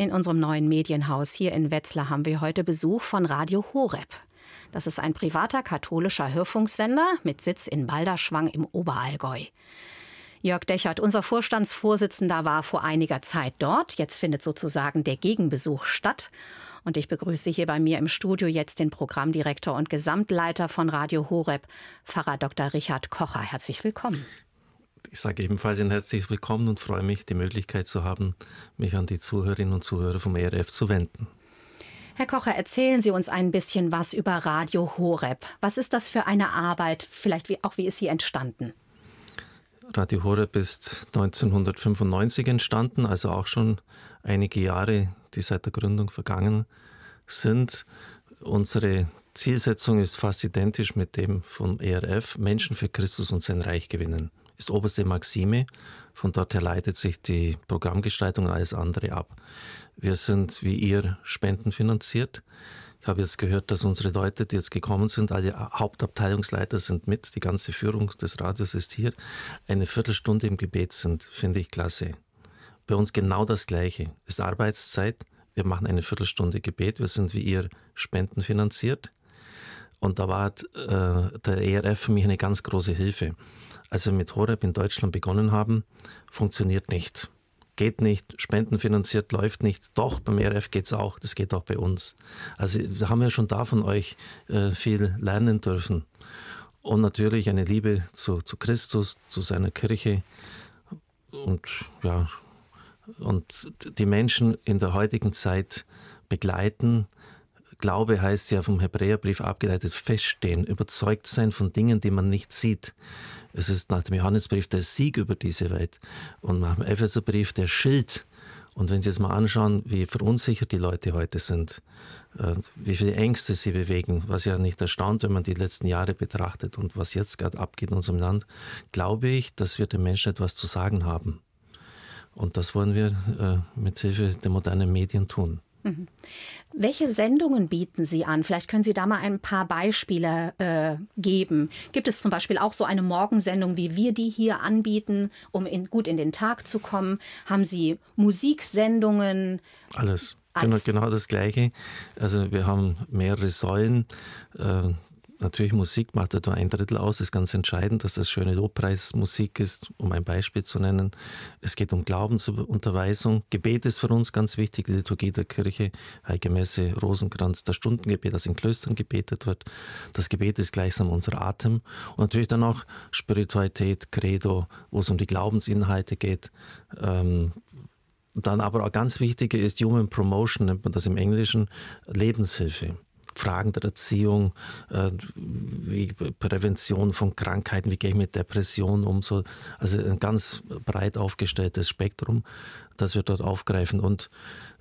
In unserem neuen Medienhaus hier in Wetzlar haben wir heute Besuch von Radio Horeb. Das ist ein privater katholischer Hörfunksender mit Sitz in Balderschwang im Oberallgäu. Jörg Dechert, unser Vorstandsvorsitzender, war vor einiger Zeit dort. Jetzt findet sozusagen der Gegenbesuch statt. Und ich begrüße hier bei mir im Studio jetzt den Programmdirektor und Gesamtleiter von Radio Horeb, Pfarrer Dr. Richard Kocher. Herzlich willkommen. Ich sage ebenfalls ein herzliches Willkommen und freue mich, die Möglichkeit zu haben, mich an die Zuhörerinnen und Zuhörer vom ERF zu wenden. Herr Kocher, erzählen Sie uns ein bisschen was über Radio Horeb. Was ist das für eine Arbeit? Vielleicht wie, auch wie ist sie entstanden? Radio Horeb ist 1995 entstanden, also auch schon einige Jahre, die seit der Gründung vergangen sind. Unsere Zielsetzung ist fast identisch mit dem vom ERF, Menschen für Christus und sein Reich gewinnen ist oberste Maxime. Von dort her leitet sich die Programmgestaltung und alles andere ab. Wir sind wie ihr spendenfinanziert. Ich habe jetzt gehört, dass unsere Leute, die jetzt gekommen sind, alle Hauptabteilungsleiter sind mit, die ganze Führung des Radios ist hier, eine Viertelstunde im Gebet sind, finde ich klasse. Bei uns genau das Gleiche. Es ist Arbeitszeit. Wir machen eine Viertelstunde Gebet. Wir sind wie ihr spendenfinanziert. Und da war äh, der ERF für mich eine ganz große Hilfe als wir mit Horeb in Deutschland begonnen haben, funktioniert nicht. Geht nicht, spendenfinanziert läuft nicht. Doch, beim RF geht es auch, das geht auch bei uns. Also wir haben ja schon da von euch äh, viel lernen dürfen. Und natürlich eine Liebe zu, zu Christus, zu seiner Kirche und ja, und die Menschen in der heutigen Zeit begleiten. Glaube heißt ja vom Hebräerbrief abgeleitet feststehen, überzeugt sein von Dingen, die man nicht sieht. Es ist nach dem Johannesbrief der Sieg über diese Welt und nach dem Epheserbrief der Schild. Und wenn Sie jetzt mal anschauen, wie verunsichert die Leute heute sind, äh, wie viele Ängste sie bewegen, was ja nicht erstaunt, wenn man die letzten Jahre betrachtet und was jetzt gerade abgeht in unserem Land, glaube ich, dass wir den Menschen etwas zu sagen haben. Und das wollen wir äh, mit Hilfe der modernen Medien tun. Mhm. Welche Sendungen bieten Sie an? Vielleicht können Sie da mal ein paar Beispiele äh, geben. Gibt es zum Beispiel auch so eine Morgensendung, wie wir die hier anbieten, um in, gut in den Tag zu kommen? Haben Sie Musiksendungen? Alles. Alles. Genau, genau das Gleiche. Also wir haben mehrere Säulen. Äh, natürlich Musik macht etwa ein Drittel aus, ist ganz entscheidend, dass das schöne Lobpreismusik ist, um ein Beispiel zu nennen. Es geht um Glaubensunterweisung. Gebet ist für uns ganz wichtig, die Liturgie der Kirche, Heilige Messe, Rosenkranz, das Stundengebet, das in Klöstern gebetet wird. Das Gebet ist gleichsam unser Atem. Und natürlich dann auch Spiritualität, Credo, wo es um die Glaubensinhalte geht. Ähm, dann aber auch ganz wichtig ist Human Promotion, nennt man das im Englischen, Lebenshilfe. Fragen der Erziehung, äh, wie Prävention von Krankheiten, wie gehe ich mit Depressionen um, so, also ein ganz breit aufgestelltes Spektrum, das wir dort aufgreifen. Und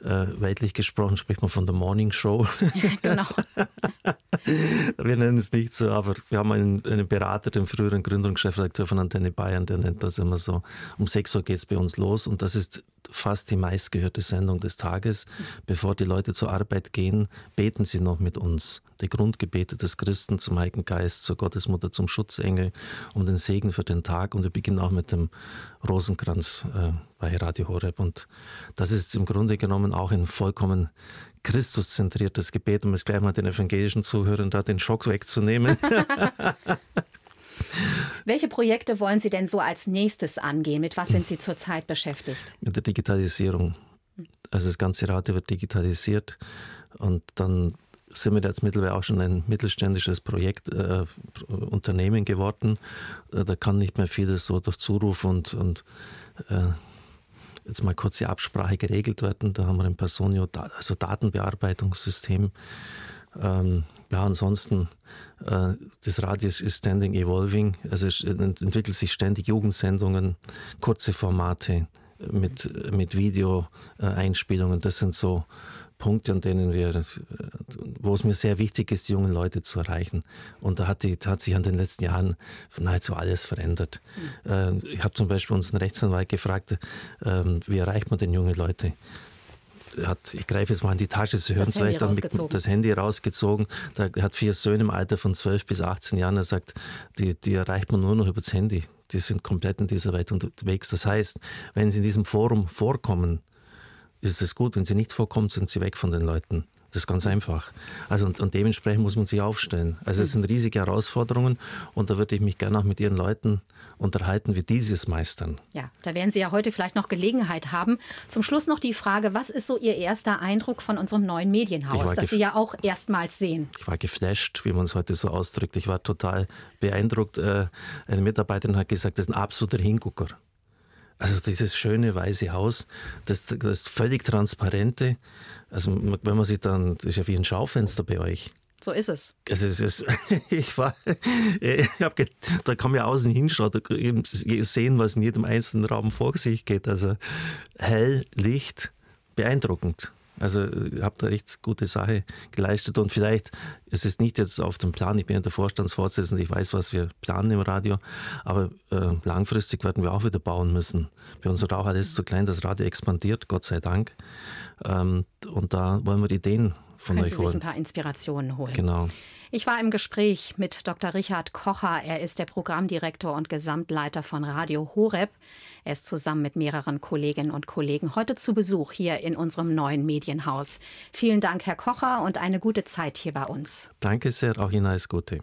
äh, weltlich gesprochen spricht man von der Morning Show. genau. wir nennen es nicht so, aber wir haben einen, einen Berater, den früheren Gründer und Chefredakteur von Antenne Bayern, der nennt das immer so. Um 6 Uhr geht es bei uns los und das ist fast die meistgehörte Sendung des Tages. Bevor die Leute zur Arbeit gehen, beten sie noch mit uns. Die Grundgebete des Christen zum Heiligen Geist, zur Gottesmutter, zum Schutzengel, um den Segen für den Tag. Und wir beginnen auch mit dem Rosenkranz äh, bei Radio Horeb. Und das ist im Grunde genommen auch ein vollkommen Christuszentriertes Gebet, um es gleich mal den evangelischen Zuhörern da den Schock wegzunehmen. Welche Projekte wollen Sie denn so als nächstes angehen? Mit was sind Sie zurzeit beschäftigt? Mit der Digitalisierung. Also das ganze Radio wird digitalisiert und dann sind wir jetzt mittlerweile auch schon ein mittelständisches Projekt, äh, Unternehmen geworden. Äh, da kann nicht mehr vieles so durch Zuruf und, und äh, jetzt mal kurz die Absprache geregelt werden. Da haben wir ein Personio, also Datenbearbeitungssystem. Ähm, ja, ansonsten, äh, das Radio ist standing evolving, also es entwickelt sich ständig Jugendsendungen, kurze Formate mit, mit Video-Einspielungen. Das sind so Punkte, an denen wir, wo es mir sehr wichtig ist, die jungen Leute zu erreichen. Und da hat, die, hat sich an den letzten Jahren nahezu alles verändert. Mhm. Ich habe zum Beispiel unseren Rechtsanwalt gefragt, ähm, wie erreicht man denn junge Leute? Hat, ich greife jetzt mal in die Tasche, Sie hören das vielleicht dann mit, das Handy rausgezogen. Der hat vier Söhne im Alter von 12 bis 18 Jahren. Er sagt, die, die erreicht man nur noch über das Handy. Die sind komplett in dieser Welt unterwegs. Das heißt, wenn sie in diesem Forum vorkommen, ist es gut. Wenn sie nicht vorkommt, sind sie weg von den Leuten. Das ist ganz einfach. Also und, und, dementsprechend muss man sich aufstellen. Also es sind riesige Herausforderungen und da würde ich mich gerne auch mit Ihren Leuten unterhalten, wie die es meistern. Ja, da werden Sie ja heute vielleicht noch Gelegenheit haben. Zum Schluss noch die Frage, was ist so Ihr erster Eindruck von unserem neuen Medienhaus, das Sie ja auch erstmals sehen? Ich war geflasht, wie man es heute so ausdrückt. Ich war total beeindruckt. Äh, eine Mitarbeiterin hat gesagt, das ist ein absoluter Hingucker. Also dieses schöne weiße Haus, das, das völlig transparente. Also wenn man sich dann, das ist ja wie ein Schaufenster bei euch. So ist es. Also es ist, ich war, ich hab, da kann man außen hinschauen, da eben sehen, was in jedem einzelnen Raum vor sich geht. Also hell, Licht, beeindruckend. Also ich habe da echt gute Sache geleistet und vielleicht ist es nicht jetzt auf dem Plan, ich bin ja der Vorstandsvorsitzende, ich weiß, was wir planen im Radio, aber äh, langfristig werden wir auch wieder bauen müssen. Bei uns ist auch alles zu klein, das Radio expandiert, Gott sei Dank. Ähm, und da wollen wir Ideen von Können euch Sie holen. sich ein paar Inspirationen holen. Genau. Ich war im Gespräch mit Dr. Richard Kocher. Er ist der Programmdirektor und Gesamtleiter von Radio Horeb. Er ist zusammen mit mehreren Kolleginnen und Kollegen heute zu Besuch hier in unserem neuen Medienhaus. Vielen Dank, Herr Kocher, und eine gute Zeit hier bei uns. Danke sehr, auch Ihnen alles Gute.